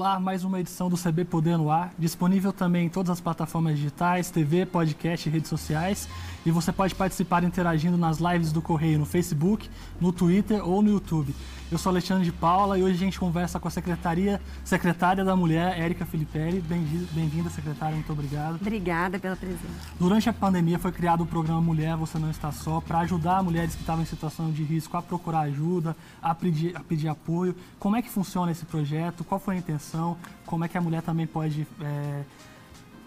Olá, mais uma edição do CB Poder no Ar, disponível também em todas as plataformas digitais, TV, podcast e redes sociais. E você pode participar interagindo nas lives do Correio no Facebook, no Twitter ou no YouTube. Eu sou Alexandre de Paula e hoje a gente conversa com a Secretaria, Secretária da Mulher, Érica Filipelli. Bem-vinda, secretária, muito obrigado. Obrigada pela presença. Durante a pandemia foi criado o programa Mulher Você Não Está Só para ajudar mulheres que estavam em situação de risco a procurar ajuda, a pedir, a pedir apoio. Como é que funciona esse projeto? Qual foi a intenção? Como é que a mulher também pode é,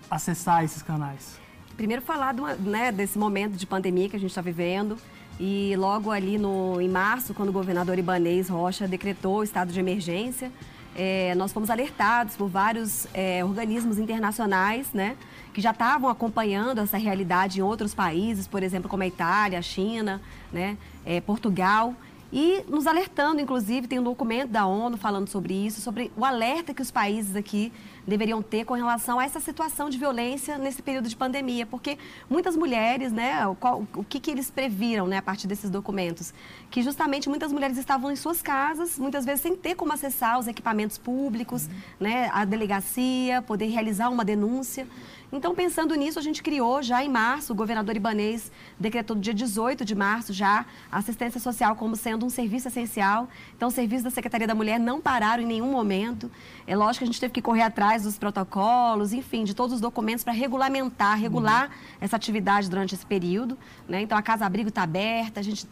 acessar esses canais? Primeiro falar né, desse momento de pandemia que a gente está vivendo. E logo ali no, em março, quando o governador Ibanês Rocha decretou o estado de emergência, é, nós fomos alertados por vários é, organismos internacionais, né, que já estavam acompanhando essa realidade em outros países, por exemplo, como a Itália, a China, né, é, Portugal e nos alertando, inclusive, tem um documento da ONU falando sobre isso, sobre o alerta que os países aqui deveriam ter com relação a essa situação de violência nesse período de pandemia, porque muitas mulheres, né, o, qual, o que, que eles previram, né, a partir desses documentos, que justamente muitas mulheres estavam em suas casas, muitas vezes sem ter como acessar os equipamentos públicos, uhum. né, a delegacia, poder realizar uma denúncia. Então, pensando nisso, a gente criou já em março, o governador Ibanês decretou no dia 18 de março já a assistência social como sendo um serviço essencial. Então, os serviços da Secretaria da Mulher não pararam em nenhum momento. É lógico que a gente teve que correr atrás dos protocolos, enfim, de todos os documentos para regulamentar, regular uhum. essa atividade durante esse período. Né? Então, a Casa Abrigo está aberta, a gente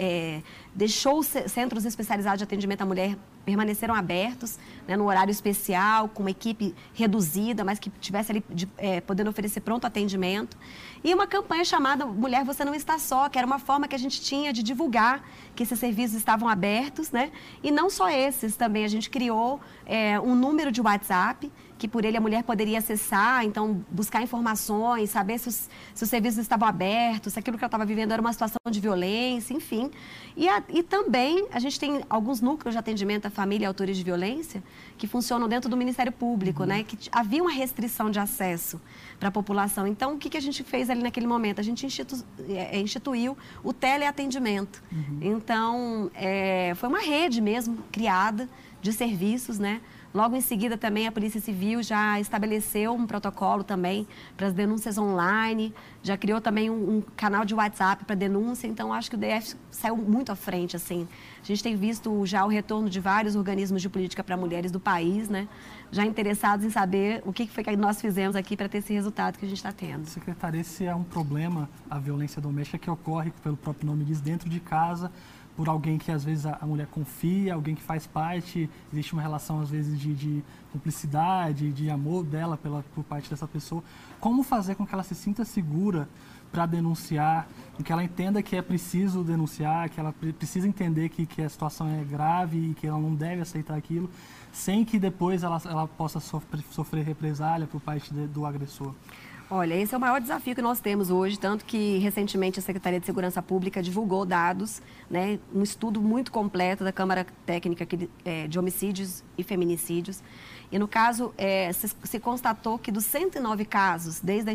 é, deixou os centros especializados de atendimento à mulher permaneceram abertos né, no horário especial, com uma equipe reduzida, mas que tivesse ali de, é, podendo oferecer pronto atendimento. E uma campanha chamada Mulher Você Não Está Só, que era uma forma que a gente tinha de divulgar que esses serviços estavam abertos, né? E não só esses, também a gente criou é, um número de WhatsApp que por ele a mulher poderia acessar, então buscar informações, saber se os, se os serviços estavam abertos, se aquilo que ela estava vivendo era uma situação de violência, enfim. E, a, e também a gente tem alguns núcleos de atendimento à família e autores de violência que funcionam dentro do Ministério Público, uhum. né? Que havia uma restrição de acesso para a população. Então, o que, que a gente fez ali naquele momento? A gente institu, é, instituiu o teleatendimento. Uhum. Então, é, foi uma rede mesmo criada de serviços, né? Logo em seguida também a Polícia Civil já estabeleceu um protocolo também para as denúncias online, já criou também um, um canal de WhatsApp para denúncia, então acho que o DF saiu muito à frente, assim. A gente tem visto já o retorno de vários organismos de política para mulheres do país, né? Já interessados em saber o que foi que nós fizemos aqui para ter esse resultado que a gente está tendo. Secretária, esse é um problema, a violência doméstica, que ocorre, pelo próprio nome diz, dentro de casa, por alguém que às vezes a, mulher confia, alguém que faz parte, existe uma relação às vezes de, de cumplicidade, de amor dela pela, por parte dessa pessoa. Como fazer com que ela se sinta segura para denunciar, que ela entenda que é preciso denunciar, que ela precisa entender que, que a situação é grave e que ela não deve aceitar aquilo, sem que depois ela, ela possa sofrer, sofrer represália por parte de, do agressor? Olha, esse é o maior desafio que nós temos hoje, tanto que recentemente a Secretaria de Segurança Pública divulgou dados, né, um estudo muito completo da Câmara Técnica é, de Homicídios e Feminicídios. E no caso, é, se, se, constatou que dos 109 casos, desde a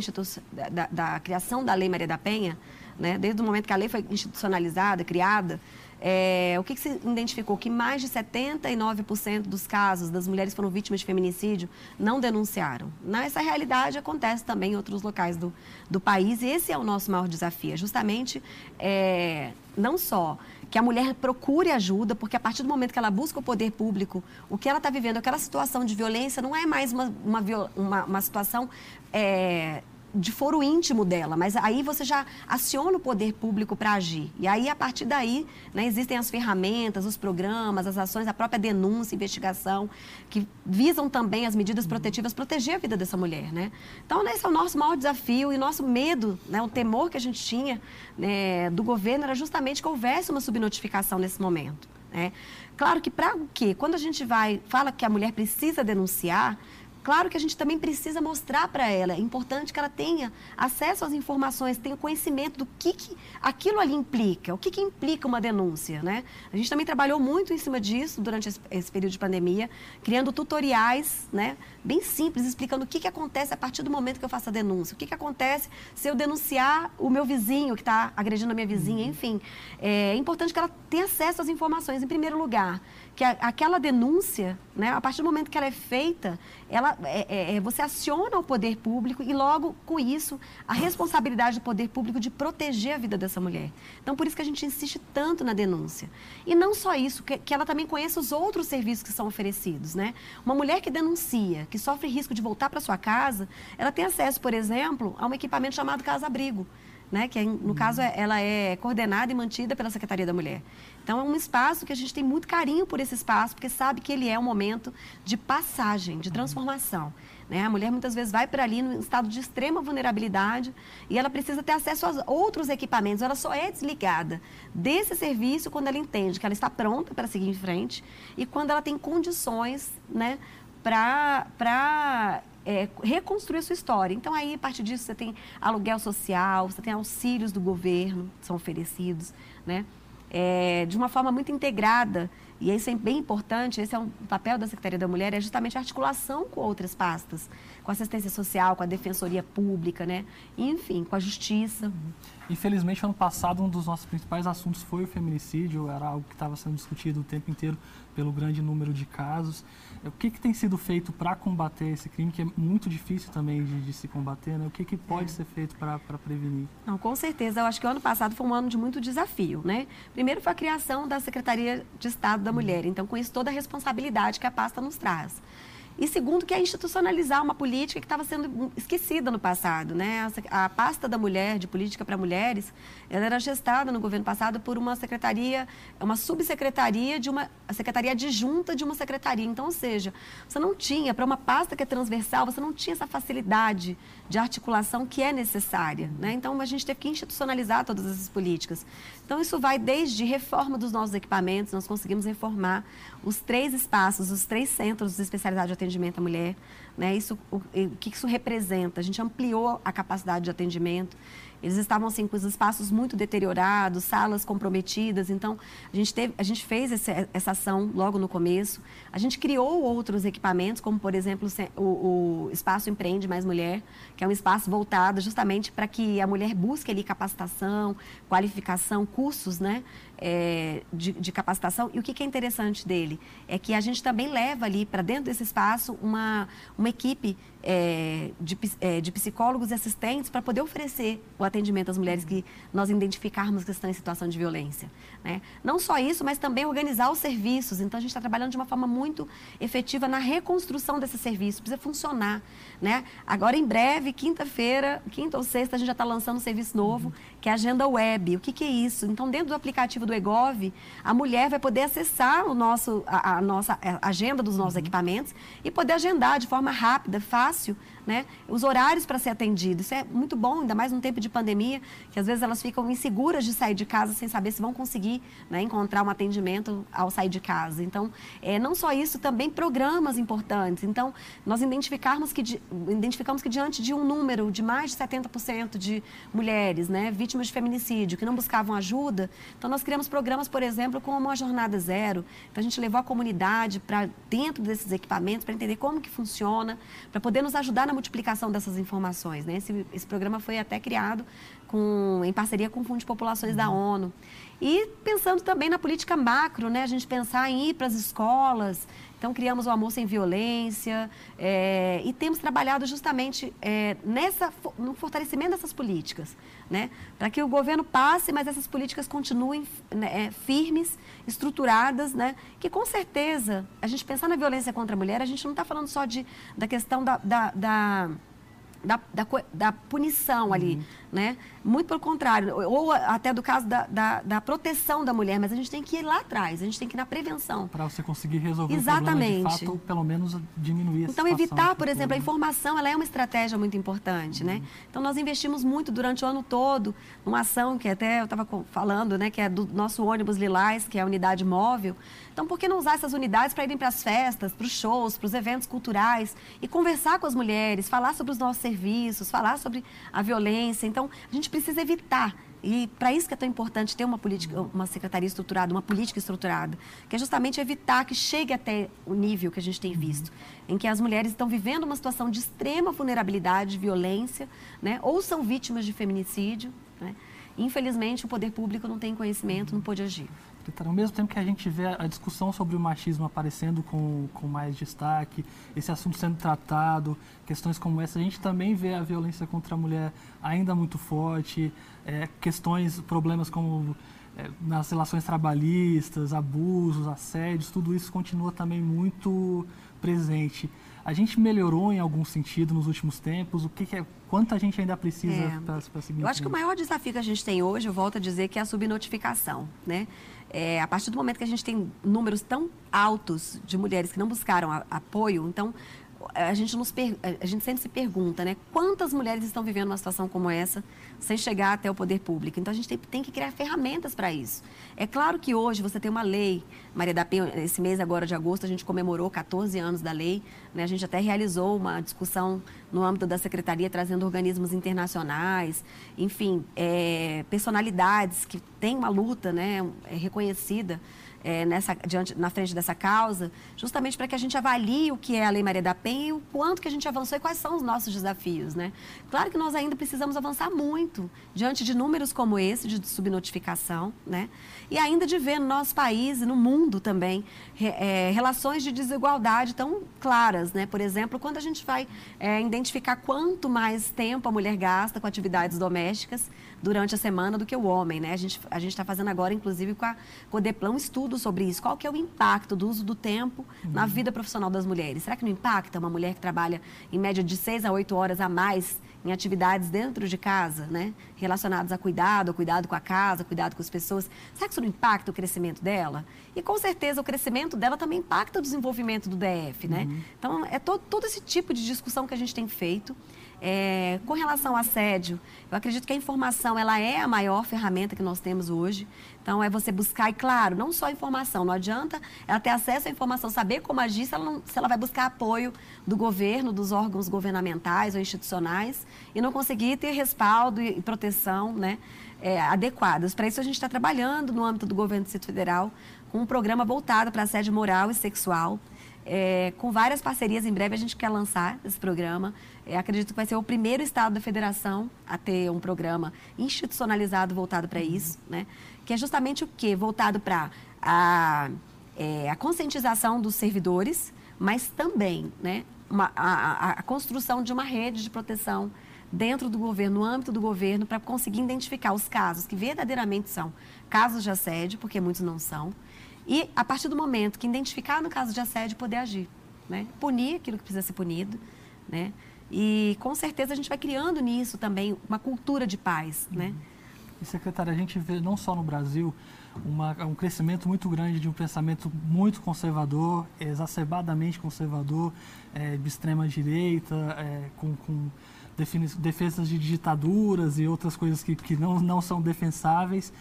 da, da, da criação da Lei Maria da Penha, né, desde o momento que a lei foi institucionalizada, criada, é, o que, que, se identificou? Que mais de 79% dos casos das mulheres que foram vítimas de feminicídio não denunciaram. Essa realidade acontece também em outros locais do, do país e esse é o nosso maior desafio. É justamente, é, não só que a mulher procure ajuda, porque a partir do momento que ela busca o poder público, o que ela está vivendo, aquela situação de violência, não é mais uma, uma, uma, uma situação é, de foro íntimo dela, mas aí você já aciona o poder público para agir. E aí, a partir daí, né, existem as ferramentas, os programas, as ações, a própria denúncia, investigação, que visam também as medidas protetivas, proteger a vida dessa mulher. Né? Então, esse é o nosso maior desafio e nosso medo, né, o temor que a gente tinha né, do governo era justamente que houvesse uma subnotificação nesse momento. Né? Claro que para o quê? Quando a gente vai, fala que a mulher precisa denunciar, Claro que a gente também precisa mostrar para ela, é importante que ela tenha acesso às informações, tenha conhecimento do que, que aquilo ali implica, o que, que implica uma denúncia, né? A gente também trabalhou muito em cima disso durante esse, esse período de pandemia, criando tutoriais, né, bem simples, explicando o que, que acontece a partir do momento que eu faço a denúncia, o que, que acontece se eu denunciar o meu vizinho que está agredindo a minha vizinha, uhum. enfim. É importante que ela tenha acesso às informações, em primeiro lugar que a, aquela denúncia, né, a partir do momento que ela é feita, ela, é, é, é, você aciona o poder público e logo com isso a responsabilidade do poder público de proteger a vida dessa mulher. Então por isso que a gente insiste tanto na denúncia. E não só isso, que, que ela também conheça os outros serviços que são oferecidos, né? Uma mulher que denuncia, que sofre risco de voltar para sua casa, ela tem acesso, por exemplo, a um equipamento chamado casa abrigo né, que é, no caso é, ela é coordenada e mantida pela Secretaria da Mulher. Então é um espaço que a gente tem muito carinho por esse espaço, porque sabe que ele é um momento de passagem, de transformação. Né? A mulher muitas vezes vai para ali no estado de extrema vulnerabilidade e ela precisa ter acesso a outros equipamentos. Ela só é desligada desse serviço quando ela entende que ela está pronta para seguir em frente e quando ela tem condições né, para é, reconstruir a sua história. Então, aí, a partir disso, você tem aluguel social, você tem auxílios do governo que são oferecidos, né? É, de uma forma muito integrada. E isso é bem importante, esse é um papel da Secretaria da Mulher, é justamente a articulação com outras pastas, com a assistência social, com a defensoria pública, né? enfim, com a justiça. Infelizmente, ano passado, um dos nossos principais assuntos foi o feminicídio, era algo que estava sendo discutido o tempo inteiro pelo grande número de casos. O que, que tem sido feito para combater esse crime, que é muito difícil também de, de se combater? Né? O que, que pode é. ser feito para prevenir? Não, com certeza. Eu acho que o ano passado foi um ano de muito desafio. Né? Primeiro foi a criação da Secretaria de Estado da uhum. Mulher. Então, com isso, toda a responsabilidade que a pasta nos traz. E segundo, que é institucionalizar uma política que estava sendo esquecida no passado. Né? A, pasta da mulher, de política para mulheres, ela era gestada no governo passado por uma secretaria, uma subsecretaria de uma a secretaria adjunta de uma secretaria. Então, ou seja, você não tinha, para uma pasta que é transversal, você não tinha essa facilidade de articulação que é necessária. Né? Então, a gente teve que institucionalizar todas essas políticas. Então, isso vai desde reforma dos nossos equipamentos, nós conseguimos reformar os três espaços, os três centros de especialidade de atendimento à mulher. Né? Isso, o, o que isso representa? A gente ampliou a capacidade de atendimento. Eles estavam assim com os espaços muito deteriorados, salas comprometidas. Então, a gente, teve, a gente fez esse, essa ação logo no começo. A gente criou outros equipamentos, como, por exemplo, o, o Espaço Empreende Mais Mulher, que é um espaço voltado justamente para que a mulher busque ali capacitação, qualificação, cursos, né? é, de, de, capacitação. E o que, que, é interessante dele? É que a gente também leva ali para dentro desse espaço uma, uma equipe é, de, é, de, psicólogos e assistentes para poder oferecer o atendimento às mulheres que nós identificarmos que estão em situação de violência. Né? Não só isso, mas também organizar os serviços. Então, a gente está trabalhando de uma forma muito efetiva na reconstrução desse serviço. Precisa funcionar. Né? Agora, em breve, quinta-feira, quinta ou sexta, a gente já está lançando um serviço novo, uhum. que é a Agenda Web. O que, que é isso? Então, dentro do aplicativo do EGOV, a mulher vai poder acessar o nosso, a, a nossa a agenda dos nossos uhum. equipamentos e poder agendar de forma rápida, fácil, fácil, né? Os horários para ser atendido. Isso é muito bom, ainda mais num tempo de pandemia, que às vezes elas ficam inseguras de sair de casa sem saber se vão conseguir né, encontrar um atendimento ao sair de casa. Então, é, não só isso, também programas importantes. Então, nós identificarmos que, identificamos que diante de um número de mais de 70% de mulheres né, vítimas de feminicídio que não buscavam ajuda, então nós criamos programas, por exemplo, como a Jornada Zero. Então, a gente levou a comunidade para dentro desses equipamentos para entender como que funciona, para poder nos ajudar na multiplicação dessas informações. Né? Esse, esse programa foi até criado com, em parceria com o Fundo de Populações uhum. da ONU. E pensando também na política macro, né? a gente pensar em ir para as escolas. Então, criamos o Amor Sem Violência é, e temos trabalhado justamente é, nessa, no fortalecimento dessas políticas, né? para que o governo passe, mas essas políticas continuem né, é, firmes, estruturadas, né? que com certeza, a gente pensar na violência contra a mulher, a gente não está falando só de, da questão da, da, da da, da, da punição ali, uhum. Né? Muito pelo contrário, ou até do caso da, da, da, proteção da mulher, mas a gente tem que ir lá atrás, a gente tem que ir na prevenção. Para você conseguir resolver Exatamente. o problema de fato, ou pelo menos diminuir Então, evitar, por exemplo, a informação, ela é uma estratégia muito importante, né? uhum. né? Então, nós investimos muito durante o ano todo numa ação que até eu estava falando, né? Que é do nosso ônibus Lilás, que é a unidade móvel. Então, por que não usar essas unidades para irem para as festas, para os shows, para os eventos culturais e conversar com as mulheres, falar sobre os nossos serviços, falar sobre a violência? Então, a gente precisa evitar e para isso que é tão importante ter uma política, uma secretaria estruturada, uma política estruturada, que é justamente evitar que chegue até o nível que a gente tem visto, em que as mulheres estão vivendo uma situação de extrema vulnerabilidade, violência, né, ou são vítimas de feminicídio, né? Infelizmente, o poder público não tem conhecimento, não pode agir. Ao mesmo tempo que a gente vê a discussão sobre o machismo aparecendo com, com mais destaque, esse assunto sendo tratado, questões como essa, a gente também vê a violência contra a mulher ainda muito forte, é, questões, problemas como é, nas relações trabalhistas, abusos, assédios, tudo isso continua também muito presente. A gente melhorou em algum sentido nos últimos tempos? O que, que é, quanto a gente ainda precisa é. para seguir? Eu acho que o maior desafio que a gente tem hoje, eu volto a dizer, que é a subnotificação, né? É, a partir do momento que a gente tem números tão altos de mulheres que não buscaram a, apoio, então a gente, nos a gente sempre se pergunta, né? Quantas mulheres estão vivendo uma situação como essa sem chegar até o poder público? Então, a gente tem, tem que criar ferramentas para isso. É claro que hoje você tem uma lei, Maria da Penha, esse mês agora de agosto, a gente comemorou 14 anos da lei, né? A gente até realizou uma discussão no âmbito da secretaria, trazendo organismos internacionais, enfim, é, personalidades que têm uma luta né, é reconhecida é, nessa, diante, na frente dessa causa, justamente para que a gente avalie o que é a Lei Maria da Penha e o quanto que a gente avançou e quais são os nossos desafios. Né? Claro que nós ainda precisamos avançar muito diante de números como esse, de subnotificação, né? e ainda de ver no nosso país e no mundo também é, relações de desigualdade tão claras. Né? Por exemplo, quando a gente vai é, identificar quanto mais tempo a mulher gasta com atividades domésticas durante a semana do que o homem. Né? A gente a está fazendo agora, inclusive, com a Codeplan, um estudo estudo sobre isso. Qual que é o impacto do uso do tempo uhum. na vida profissional das mulheres? Será que não impacta uma mulher que trabalha em média de seis a oito horas a mais em atividades dentro de casa, né? Relacionadas a cuidado, cuidado com a casa, cuidado com as pessoas. Será que isso não impacta o crescimento dela? E com certeza o crescimento dela também impacta o desenvolvimento do DF, né? Uhum. Então é todo, todo esse tipo de discussão que a gente tem feito. É, com relação ao assédio, eu acredito que a informação ela é a maior ferramenta que nós temos hoje. Então, é você buscar, e claro, não só informação, não adianta ela ter acesso à informação, saber como agir se ela, não, se ela vai buscar apoio do governo, dos órgãos governamentais ou institucionais e não conseguir ter respaldo e, proteção né, é, adequadas. Para isso, a gente está trabalhando no âmbito do governo do Distrito Federal com um programa voltado para assédio moral e sexual é, com várias parcerias. Em breve a gente quer lançar esse programa. É, acredito que vai ser o primeiro estado da federação a ter um programa institucionalizado voltado para isso, né? Que é justamente o quê? Voltado para a, é, a conscientização dos servidores, mas também, né? Uma, a, a, a construção de uma rede de proteção dentro do governo, no âmbito do governo, para conseguir identificar os casos que verdadeiramente são casos de assédio, porque muitos não são, e, a partir do momento que identificar no caso de assédio, poder agir. Né? Punir aquilo que precisa ser punido. Né? E, com certeza, a gente vai criando nisso também uma cultura de paz. Né? Uhum. E, secretária, a gente vê não só no Brasil uma, um crescimento muito grande de um pensamento muito conservador, exacerbadamente conservador, é, de extrema direita, é, com, com defesas de ditaduras e outras coisas que, que não, não são defensáveis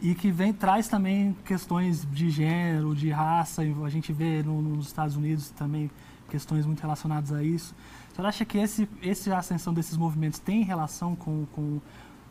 e que vem traz também questões de gênero, de raça, a gente vê no, nos Estados Unidos também questões muito relacionadas a isso. Você acha que esse, esse ascensão desses movimentos tem relação com, com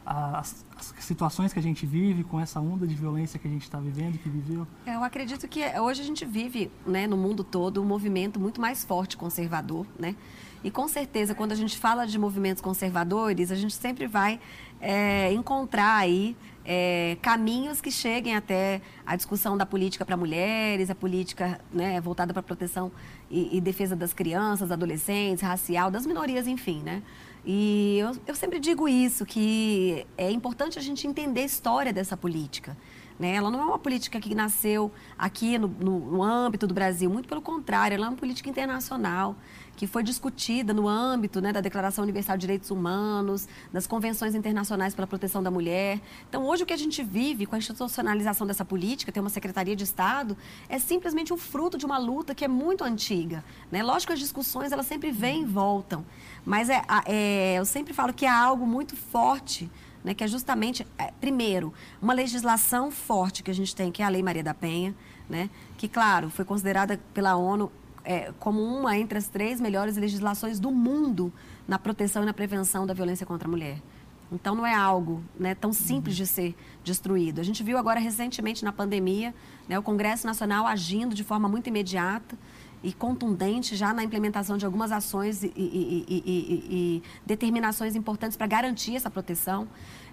as, as, situações que a gente vive, com essa onda de violência que a gente está vivendo, que viveu? Eu acredito que hoje a gente vive, né, no mundo todo, um movimento muito mais forte conservador, né? E com certeza, quando a gente fala de movimentos conservadores, a gente sempre vai é, encontrar aí é, caminhos que cheguem até a discussão da política para mulheres, a política né, voltada para proteção e, e, defesa das crianças, adolescentes, racial, das minorias, enfim, né? E eu, eu sempre digo isso, que é importante a gente entender a história dessa política. Né? Ela não é uma política que nasceu aqui no, no, no âmbito do Brasil, muito pelo contrário, ela é uma política internacional que foi discutida no âmbito né, da Declaração Universal de Direitos Humanos, das convenções internacionais pela proteção da mulher. Então, hoje o que a gente vive com a institucionalização dessa política, tem uma Secretaria de Estado, é simplesmente um fruto de uma luta que é muito antiga. Né? Lógico que as discussões elas sempre vêm e voltam, mas é, é, eu sempre falo que há algo muito forte né, que é justamente, é, primeiro, uma legislação forte que a gente tem, que é a Lei Maria da Penha, né, que, claro, foi considerada pela ONU é, como uma entre as três melhores legislações do mundo na proteção e na prevenção da violência contra a mulher. Então não é algo né, tão simples de ser destruído. A gente viu agora recentemente na pandemia né, o Congresso Nacional agindo de forma muito imediata e contundente já na implementação de algumas ações e, e, e, e determinações importantes para garantir essa proteção.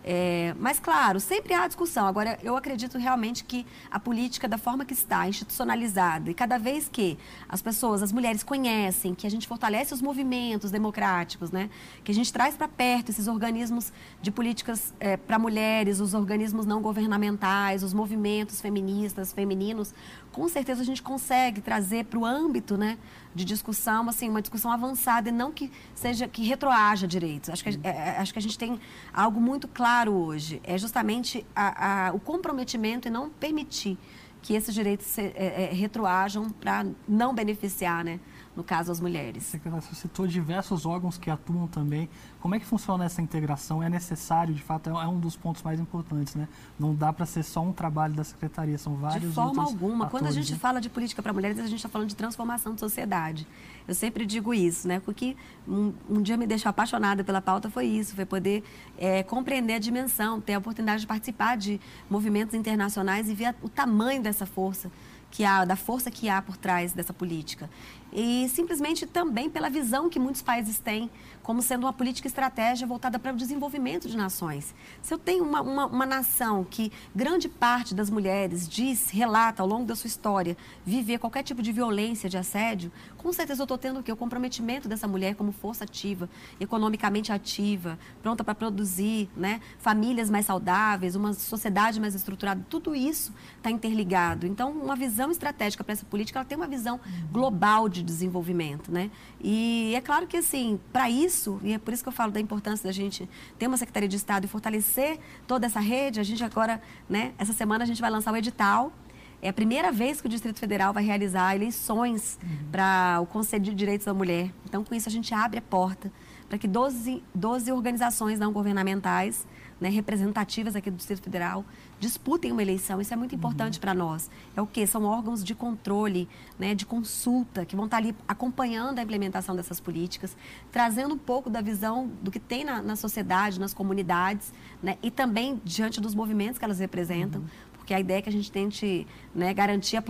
É, mas, claro, sempre há discussão. Agora, eu acredito realmente que a política, da forma que está, institucionalizada, e cada vez que as pessoas, as mulheres conhecem, que a gente fortalece os movimentos democráticos, né? que a gente traz para perto esses organismos de políticas é, para mulheres, os organismos não governamentais, os movimentos feministas, femininos, com certeza a gente consegue trazer para o âmbito né, de discussão, assim, uma discussão avançada e não que seja que retroaja direitos. Acho que, é, é, acho que a gente tem algo muito claro hoje. É justamente a, a, o comprometimento e não permitir que esses direitos se, é, é, retroajam para não beneficiar né, no caso as mulheres. Você citou diversos órgãos que atuam também. Como é que funciona essa integração? É necessário, de fato, é um dos pontos mais importantes, né? Não dá para ser só um trabalho da secretaria, são vários De forma alguma. Atores, Quando a gente né? fala de política para mulheres, a gente está falando de transformação de sociedade. Eu sempre digo isso, né? Porque um, um dia me deixou apaixonada pela pauta foi isso, foi poder é, compreender a dimensão, ter a oportunidade de participar de movimentos internacionais e ver o tamanho dessa força que há, da força que há por trás dessa política. E simplesmente também pela visão que muitos países têm como sendo uma política estratégia voltada para o desenvolvimento de nações. Se eu tenho uma, uma, uma, nação que grande parte das mulheres diz, relata ao longo da sua história, viver qualquer tipo de violência, de assédio, com certeza eu estou tendo o quê? O comprometimento dessa mulher como força ativa, economicamente ativa, pronta para produzir, né? famílias mais saudáveis, uma sociedade mais estruturada, tudo isso está interligado. Então, uma visão estratégica para essa política, ela tem uma visão global de desenvolvimento. Né? E é claro que, assim, para isso, isso, e é por isso que eu falo da importância da gente ter uma Secretaria de Estado e fortalecer toda essa rede, a gente agora, né, essa semana a gente vai lançar o edital. É a primeira vez que o Distrito Federal vai realizar eleições uhum. para o Conselho de Direitos da Mulher. Então, com isso, a gente abre a porta para que 12, 12 organizações não governamentais né, representativas aqui do Distrito Federal disputem uma eleição. Isso é muito importante uhum. para nós. É o que? São órgãos de controle, né, de consulta, que vão estar tá ali acompanhando a implementação dessas políticas, trazendo um pouco da visão do que tem na, na sociedade, nas comunidades, né, e também diante dos movimentos que elas representam. Uhum. Porque a ideia é que a gente tente né, garantir a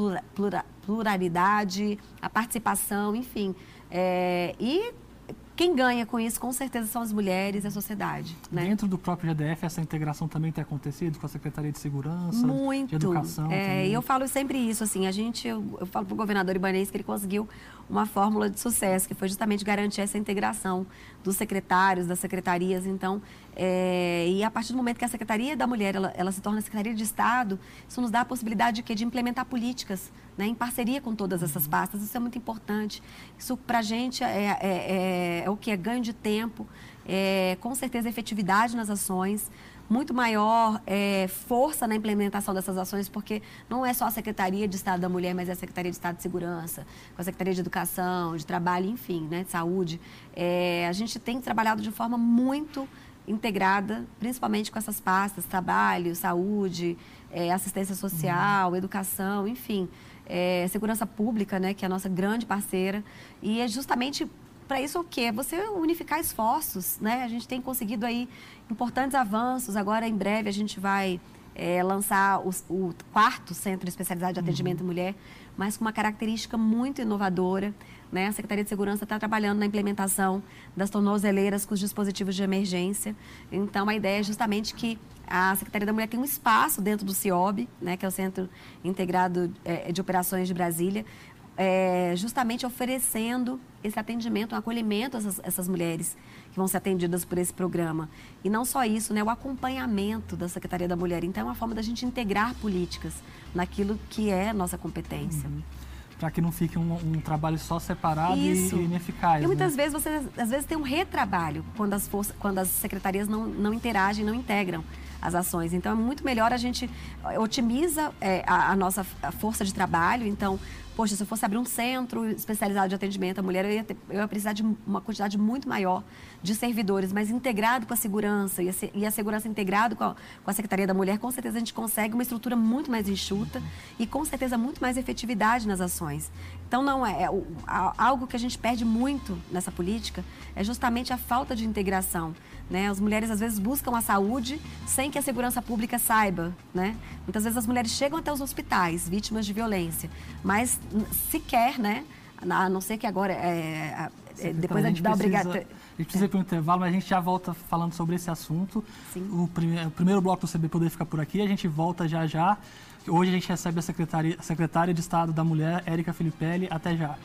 pluralidade, a participação, enfim. É, e quem ganha com isso, com certeza, são as mulheres e a sociedade. Né? Dentro do próprio GDF, essa integração também tem acontecido com a Secretaria de Segurança, Muito. de Educação? É, e eu falo sempre isso, assim, a gente, eu, eu falo para o governador Ibanez que ele conseguiu uma fórmula de sucesso, que foi justamente garantir essa integração dos secretários, das secretarias. Então, é, e a partir do momento que a Secretaria da Mulher ela, ela, se torna Secretaria de Estado, isso nos dá a possibilidade de, quê? de implementar políticas né, em parceria com todas essas pastas. Isso é muito importante. Isso, para a gente, é, é, é, é, o que? É ganho de tempo, é, com certeza, efetividade nas ações muito maior é, força na implementação dessas ações, porque não é só a Secretaria de Estado da Mulher, mas é a Secretaria de Estado de Segurança, com a Secretaria de Educação, de Trabalho, enfim, né, de Saúde. A gente tem trabalhado de forma muito integrada, principalmente com essas pastas, trabalho, saúde, é, assistência social, uhum. educação, enfim, é, segurança pública, né, que é a nossa grande parceira. E é justamente para isso o quê? Você unificar esforços, né? A gente tem conseguido aí importantes avanços. Agora, em breve, a gente vai é, lançar o, o, quarto centro especializado de atendimento uhum. mulher, mas com uma característica muito inovadora. Né? A Secretaria de Segurança está trabalhando na implementação das tornozeleiras com os dispositivos de emergência. Então, a ideia é justamente que a Secretaria da Mulher tem um espaço dentro do CIOB, né, que é o Centro Integrado é, de Operações de Brasília, é, justamente oferecendo esse atendimento, um acolhimento a essas, essas, mulheres que vão ser atendidas por esse programa. E não só isso, né, o acompanhamento da Secretaria da Mulher. Então, é uma forma da gente integrar políticas naquilo que é nossa competência. Uhum para que não fique um, um, trabalho só separado Isso. e ineficaz. E muitas né? vezes você às vezes tem um retrabalho quando as, forças, quando as secretarias não, não interagem, não integram as ações. Então é muito melhor a gente otimiza é, a, a, nossa força de trabalho. Então poxa, se eu fosse abrir um centro especializado de atendimento à mulher, eu ia, ter, eu ia precisar de uma quantidade muito maior de servidores, mas integrado com a segurança e a, segurança integrado com a, com a, Secretaria da Mulher, com certeza a gente consegue uma estrutura muito mais enxuta e com certeza muito mais efetividade nas ações. Então, não é, é algo que a gente perde muito nessa política é justamente a falta de integração. Né? As mulheres às vezes buscam a saúde sem que a segurança pública saiba. Né? Muitas vezes as mulheres chegam até os hospitais vítimas de violência, mas sequer, né? a não ser que agora é, é, depois a gente dá obrigação. A gente precisa ir para o intervalo, mas a gente já volta falando sobre esse assunto. Sim. O, prime o primeiro bloco do CB Poder fica por aqui, a gente volta já já. Hoje a gente recebe a secretária, a secretária de Estado da Mulher, Érica Filipelli. Até já.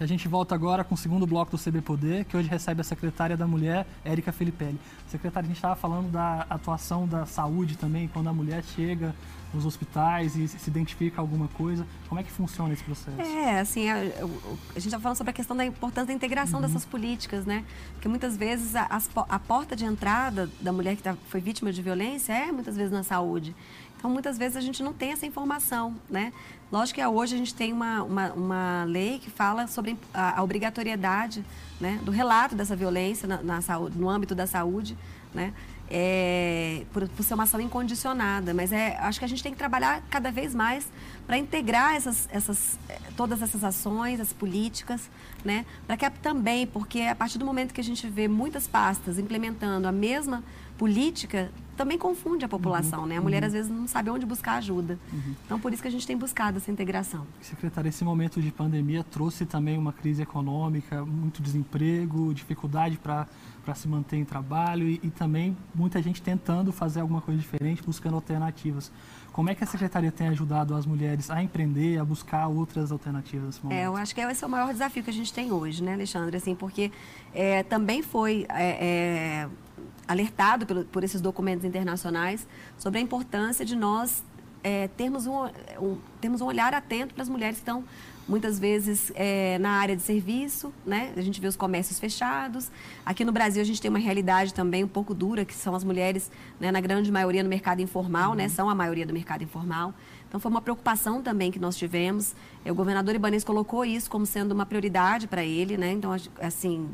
E a gente volta agora com o segundo bloco do CB Poder, que hoje recebe a secretária da Mulher, Érica Filipelli. Secretária, a gente estava falando da atuação da saúde também, quando a mulher chega nos hospitais e se identifica alguma coisa. Como é que funciona esse processo? É, assim, a, a gente está falando sobre a questão da importância da integração uhum. dessas políticas, né? Porque muitas vezes a, a porta de entrada da mulher que tá, foi vítima de violência é muitas vezes na saúde. Então, muitas vezes a gente não tem essa informação, né? Lógico que hoje a gente tem uma, uma, uma lei que fala sobre a, a obrigatoriedade né, do relato dessa violência na, na saúde, no âmbito da saúde, né? É, por, por, ser uma ação incondicionada, mas é, acho que a gente tem que trabalhar cada vez mais para integrar essas, essas, todas essas ações, as políticas, né? Para que também, porque a partir do momento que a gente vê muitas pastas implementando a mesma política, também confunde a população, uhum, né? A mulher uhum. às vezes não sabe onde buscar ajuda. Uhum. Então por isso que a gente tem buscado essa integração. Secretária, esse momento de pandemia trouxe também uma crise econômica, muito desemprego, dificuldade para para se manter em trabalho e, e, também muita gente tentando fazer alguma coisa diferente, buscando alternativas. Como é que a secretaria tem ajudado as mulheres a empreender, a buscar outras alternativas? É, eu acho que esse é o maior desafio que a gente tem hoje, né, Alexandre? Assim, porque é, também foi é, alertado pelo, por esses documentos internacionais sobre a importância de nós é, termos, um, um, termos um olhar atento para as mulheres que estão muitas vezes é, na área de serviço, né? A gente vê os comércios fechados. Aqui no Brasil a gente tem uma realidade também um pouco dura, que são as mulheres, né, na grande maioria no mercado informal, né? uhum. né? São a maioria do mercado informal. Então foi uma preocupação também que nós tivemos. O governador Ibanez colocou isso como sendo uma prioridade para ele, né? Então, assim,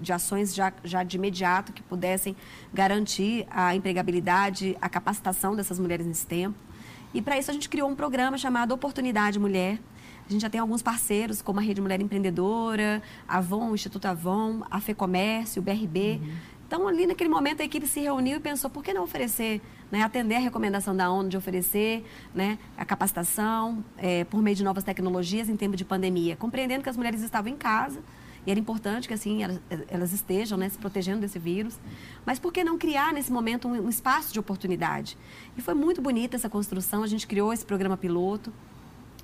de ações já, já de imediato que pudessem garantir a empregabilidade, a capacitação dessas mulheres nesse tempo. E para isso a gente criou um programa chamado Oportunidade Mulher. A gente já tem alguns parceiros, como a Rede Mulher Empreendedora, a Avon, o Instituto Avon, a FEComércio, o BRB. Uhum. Então, ali naquele momento, a equipe se reuniu e pensou, por que não oferecer, né, atender a recomendação da ONU de oferecer né, a capacitação é, por meio de novas tecnologias em tempo de pandemia, compreendendo que as mulheres estavam em casa, e era importante que assim elas, estejam né, se protegendo desse vírus. Mas por que não criar nesse momento um, um espaço de oportunidade? E foi muito bonita essa construção. A gente criou esse programa piloto.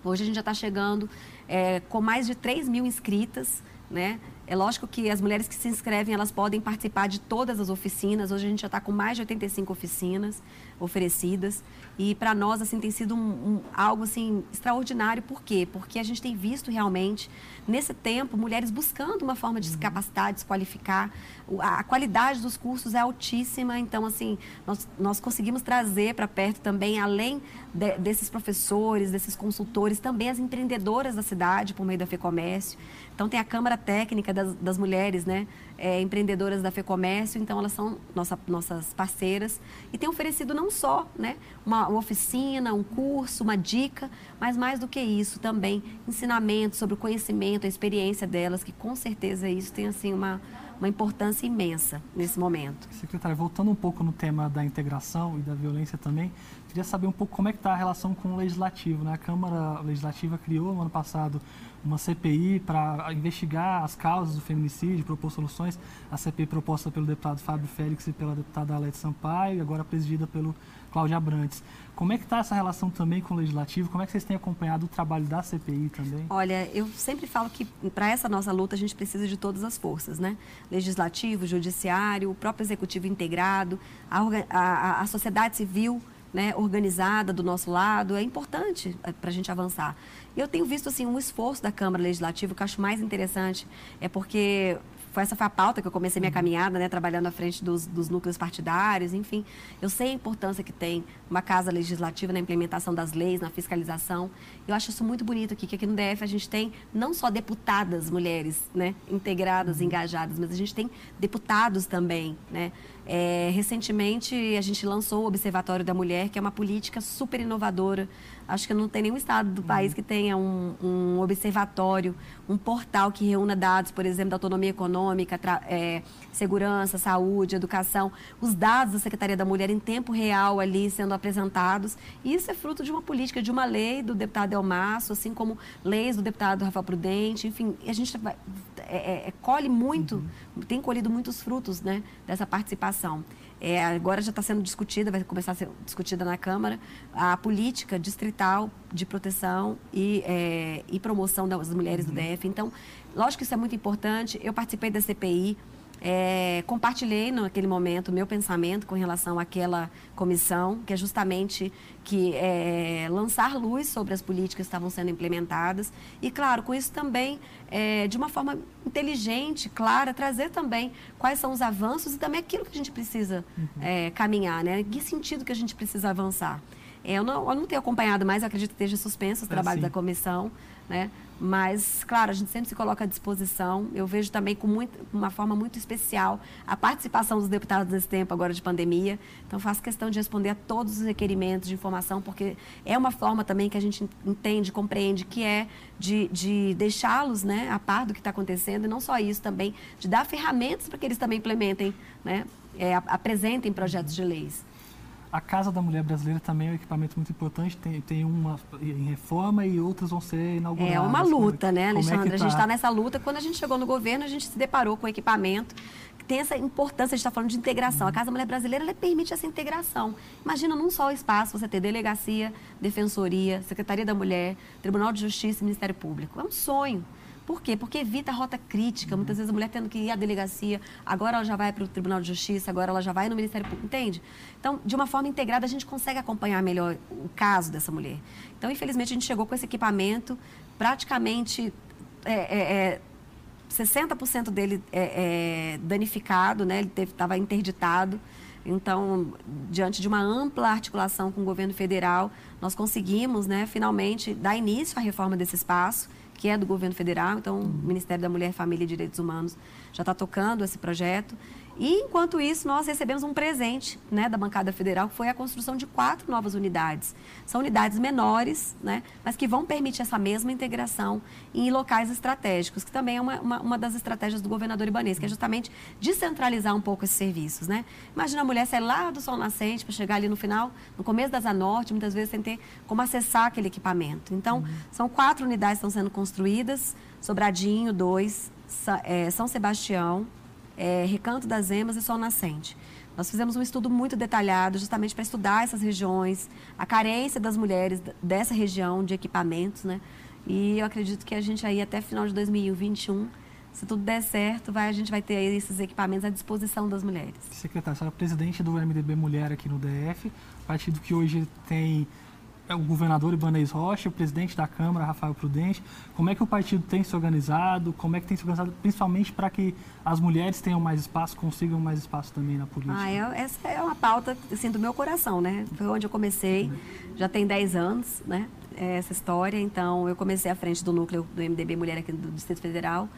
Hoje a gente já está chegando é, com mais de 3 mil inscritas. Né? É lógico que as mulheres que se inscrevem, elas podem participar de todas as oficinas. Hoje a gente já está com mais de 85 oficinas oferecidas. E para nós, assim, tem sido um, um, algo, assim, extraordinário. Por quê? Porque a gente tem visto realmente, nesse tempo, mulheres buscando uma forma de se capacitar, de se qualificar. A, a qualidade dos cursos é altíssima. Então, assim, nós, nós conseguimos trazer para perto também, além de, desses professores, desses consultores, também as empreendedoras da cidade, por meio da FEComércio. Então, tem a Câmara Técnica das, das Mulheres, né? É, empreendedoras da FEComércio, então elas são nossa, nossas parceiras e tem oferecido não só né, uma, uma, oficina, um curso, uma dica, mas mais do que isso também ensinamento sobre o conhecimento, a experiência delas, que com certeza isso tem assim uma, uma importância imensa nesse momento. Secretária, voltando um pouco no tema da integração e da violência também, queria saber um pouco como é que está a relação com o Legislativo. Né? A Câmara Legislativa criou no ano passado uma CPI para investigar as causas do feminicídio, propor soluções. A CPI proposta pelo deputado Fábio Félix e pela deputada Alete Sampaio, agora presidida pelo Cláudio Abrantes. Como é que está essa relação também com o Legislativo? Como é que vocês têm acompanhado o trabalho da CPI também? Olha, eu sempre falo que para essa nossa luta a gente precisa de todas as forças, né? Legislativo, Judiciário, o próprio Executivo integrado, a, a, a sociedade civil né, organizada do nosso lado, é importante é, para a gente avançar. Eu tenho visto assim um esforço da Câmara Legislativa, que eu acho mais interessante, é porque foi essa foi a pauta que eu comecei minha uhum. caminhada, né, trabalhando à frente dos, dos, núcleos partidários, enfim. Eu sei a importância que tem uma casa legislativa na implementação das leis, na fiscalização. Eu acho isso muito bonito aqui, que aqui no DF a gente tem não só deputadas mulheres, né, integradas, uhum. engajadas, mas a gente tem deputados também, né. É, recentemente a gente lançou o Observatório da Mulher, que é uma política super inovadora Acho que não tem nenhum estado do país que tenha um, um observatório, um portal que reúna dados, por exemplo, da autonomia econômica, é, segurança, saúde, educação, os dados da Secretaria da Mulher em tempo real ali sendo apresentados. E isso é fruto de uma política, de uma lei do deputado Elmaço, assim como leis do deputado Rafael Prudente, enfim, a gente é, é, é, colhe muito, uhum. tem colhido muitos frutos né, dessa participação. É, agora já está sendo discutida, vai começar a ser discutida na Câmara, a política distrital de proteção e, é, e promoção das mulheres uhum. do DF. Então, lógico que isso é muito importante. Eu participei da CPI, é, compartilhei naquele momento o meu pensamento com relação àquela comissão, que é justamente que é, lançar luz sobre as políticas que estavam sendo implementadas e, claro, com isso também, é, de uma forma inteligente, clara, trazer também quais são os avanços e também aquilo que a gente precisa uhum. É, caminhar, né? Em que sentido que a gente precisa avançar. É, eu, não, eu não tenho acompanhado mais, acredito que esteja suspenso o é, trabalho da comissão, né? Mas, claro, a gente sempre se coloca à disposição. Eu vejo também com muito, uma forma muito especial a participação dos deputados nesse tempo agora de pandemia. Então, faço questão de responder a todos os requerimentos de informação, porque é uma forma também que a gente entende, compreende, que é de, de deixá-los né, a par do que está acontecendo. E não só isso, também de dar ferramentas para que eles também implementem, né, é, apresentem projetos de leis. A Casa da Mulher Brasileira também é um equipamento muito importante, tem, tem uma em reforma e outras vão ser inauguradas. É uma luta, né, Alexandre? É tá? A gente está nessa luta. Quando a gente chegou no governo, a gente se deparou com o equipamento que tem essa importância, a gente está falando de integração. A Casa da Mulher Brasileira permite essa integração. Imagina num só espaço você ter delegacia, defensoria, Secretaria da Mulher, Tribunal de Justiça e Ministério Público. É um sonho. Por quê? Porque evita a rota crítica. Muitas vezes a mulher tendo que ir à delegacia, agora ela já vai para o Tribunal de Justiça, agora ela já vai no Ministério Público, entende? Então, de uma forma integrada, a gente consegue acompanhar melhor o caso dessa mulher. Então, infelizmente, a gente chegou com esse equipamento, praticamente é, é, é, 60% dele é, é, danificado, né? ele estava interditado. Então, diante de uma ampla articulação com o governo federal, nós conseguimos, né, finalmente, dar início à reforma desse espaço que é do governo federal, então o Ministério da Mulher, Família e Direitos Humanos já está tocando esse projeto. E, enquanto isso, nós recebemos um presente né, da bancada federal, que foi a construção de quatro novas unidades. São unidades menores, né, mas que vão permitir essa mesma integração em locais estratégicos, que também é uma, uma, uma das estratégias do governador Ibanês, que é justamente descentralizar um pouco esses serviços. Né? Imagina a mulher sair lá do Sol Nascente para chegar ali no final, no começo da Zanorte, muitas vezes sem ter como acessar aquele equipamento. Então, uhum. são quatro unidades que estão sendo construídas, Sobradinho, dois, é, São Sebastião, é, Recanto das Emas e Sol Nascente. Nós fizemos um estudo muito detalhado justamente para estudar essas regiões, a carência das mulheres dessa região de equipamentos, né? E eu acredito que a gente aí até final de 2021, se tudo der certo, vai, a gente vai ter esses equipamentos à disposição das mulheres. Secretária, a senhora é presidente do MDB Mulher aqui no DF, partido que hoje tem o governador Ibanez Rocha, o presidente da Câmara, Rafael Prudente. Como é que o partido tem se organizado? Como é que tem se organizado, principalmente para que as mulheres tenham mais espaço, consigam mais espaço também na política? Ah, é, essa é uma pauta assim, do meu coração, né? Foi onde eu comecei, já tem 10 anos, né? Essa história. Então, eu comecei à frente do núcleo do MDB Mulher aqui do Distrito Federal.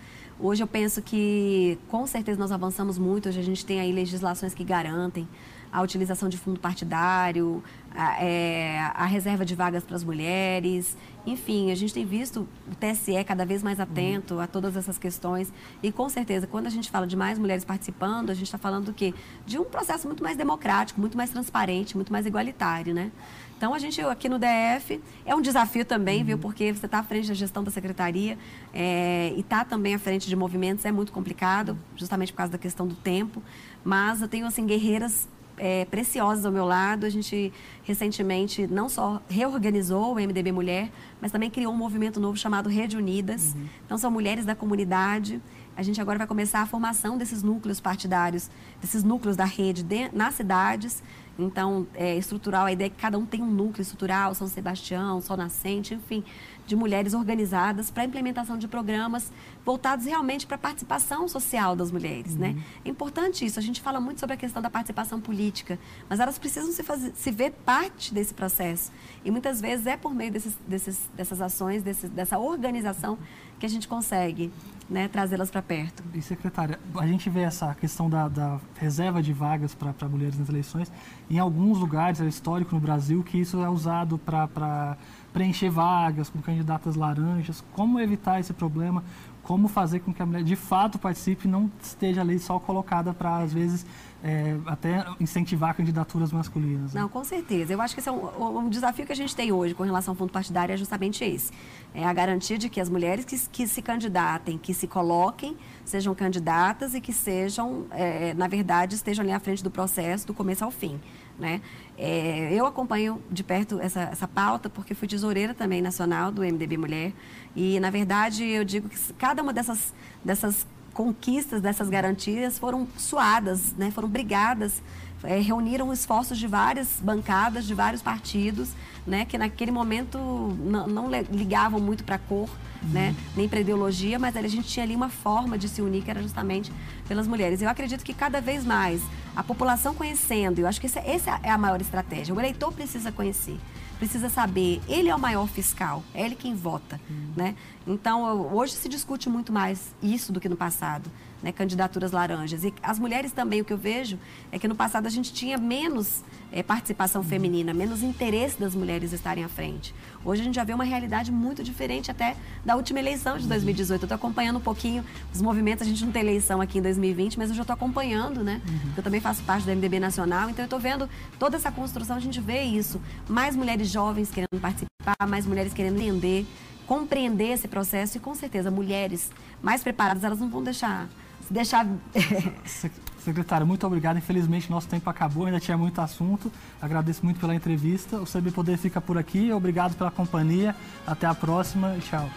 Hoje eu penso que, com certeza, nós avançamos muito. Hoje a gente tem aí legislações que garantem a utilização de fundo partidário, a, é, a reserva de vagas para as mulheres. Enfim, a gente tem visto o TSE cada vez mais atento uhum. a todas essas questões. E, com certeza, quando a gente fala de mais mulheres participando, a gente está falando do quê? De um processo muito mais democrático, muito mais transparente, muito mais igualitário, né? Então, a gente aqui no DF é um desafio também, uhum. viu? Porque você está à frente da gestão da secretaria é, e está também à frente de movimentos é muito complicado, justamente por causa da questão do tempo. Mas eu tenho, assim, guerreiras é, preciosas ao meu lado. A gente recentemente não só reorganizou o MDB Mulher, mas também criou um movimento novo chamado Rede Unidas. Uhum. Então, são mulheres da comunidade. A gente agora vai começar a formação desses núcleos partidários, desses núcleos da rede de, nas cidades. Então, é, estrutural, a ideia é que cada um tem um núcleo estrutural, São Sebastião, Sol Nascente, enfim, de mulheres organizadas para a implementação de programas voltados realmente para a participação social das mulheres, né? uhum. né? É importante isso. A gente fala muito sobre a questão da participação política, mas elas precisam se, fazer, se ver parte desse processo. E muitas vezes é por meio desses, desses, dessas ações, dessa organização que a gente consegue né, trazê-las para perto. E, secretária, a gente vê essa questão da, da reserva de vagas para mulheres nas eleições. Em alguns lugares, é histórico no Brasil, que isso é usado para preencher vagas com candidatas laranjas. Como evitar esse problema? Como fazer com que a mulher de fato participe e não esteja ali só colocada para, às vezes, é, até incentivar candidaturas masculinas. Né? Não, com certeza. Eu acho que esse é um, um, desafio que a gente tem hoje com relação ao fundo partidário é justamente esse. É a garantia de que as mulheres que, que se candidatem, que se coloquem, sejam candidatas e que sejam, é, na verdade, estejam ali à frente do processo, do começo ao fim. Né? É, eu acompanho de perto essa, essa pauta porque fui tesoureira também nacional do MDB Mulher e, na verdade, eu digo que cada uma dessas, dessas conquistas, dessas garantias foram suadas, né? foram brigadas, é, reuniram esforços de várias bancadas, de vários partidos, né? que naquele momento não, não ligavam muito para a cor, uhum. né? nem para ideologia, mas a gente tinha ali uma forma de se unir que era justamente pelas mulheres. Eu acredito que cada vez mais a população conhecendo, eu acho que essa, essa é a maior estratégia. O eleitor precisa conhecer, precisa saber, ele é o maior fiscal, é ele quem vota, uhum. né? Então, hoje se discute muito mais isso do que no passado né, candidaturas laranjas. E as mulheres também, o que eu vejo é que no passado a gente tinha menos é, participação feminina, menos interesse das mulheres estarem à frente. Hoje a gente já vê uma realidade muito diferente até da última eleição de 2018. Eu estou acompanhando um pouquinho os movimentos, a gente não tem eleição aqui em 2020, mas eu já estou acompanhando, né? Uhum. Eu também faço parte do MDB Nacional, então eu estou vendo toda essa construção, a gente vê isso. Mais mulheres jovens querendo participar, mais mulheres querendo entender, compreender esse processo e com certeza mulheres mais preparadas, elas não vão deixar deixar. Secretária, muito obrigado. Infelizmente, nosso tempo acabou, ainda tinha muito assunto. Agradeço muito pela entrevista. O CB Poder fica por aqui. Obrigado pela companhia. Até a próxima e tchau.